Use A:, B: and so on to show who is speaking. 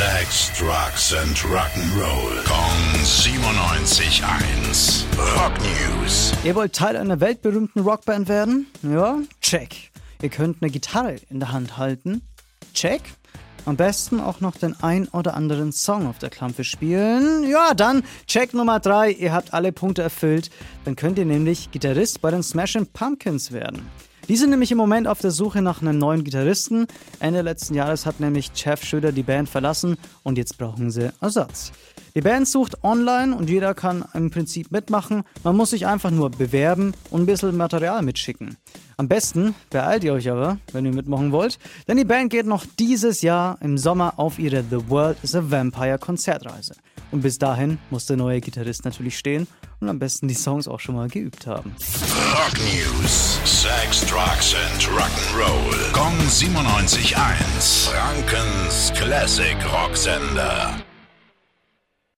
A: Sex, Drugs and Rock'n'Roll. Kong 97.1. Rock News.
B: Ihr wollt Teil einer weltberühmten Rockband werden? Ja, check. Ihr könnt eine Gitarre in der Hand halten? Check. Am besten auch noch den ein oder anderen Song auf der Klampe spielen. Ja, dann Check Nummer 3. Ihr habt alle Punkte erfüllt. Dann könnt ihr nämlich Gitarrist bei den Smashing Pumpkins werden. Die sind nämlich im Moment auf der Suche nach einem neuen Gitarristen. Ende letzten Jahres hat nämlich Jeff Schöder die Band verlassen und jetzt brauchen sie Ersatz. Die Band sucht online und jeder kann im Prinzip mitmachen. Man muss sich einfach nur bewerben und ein bisschen Material mitschicken. Am besten beeilt ihr euch aber, wenn ihr mitmachen wollt, denn die Band geht noch dieses Jahr im Sommer auf ihre The World is a Vampire Konzertreise. Und bis dahin muss der neue Gitarrist natürlich stehen und am besten die Songs auch schon mal geübt haben.
A: Rock News. Sex, Drugs and Rock'n'Roll. Kong 97.1. Frankens Classic Rocksender.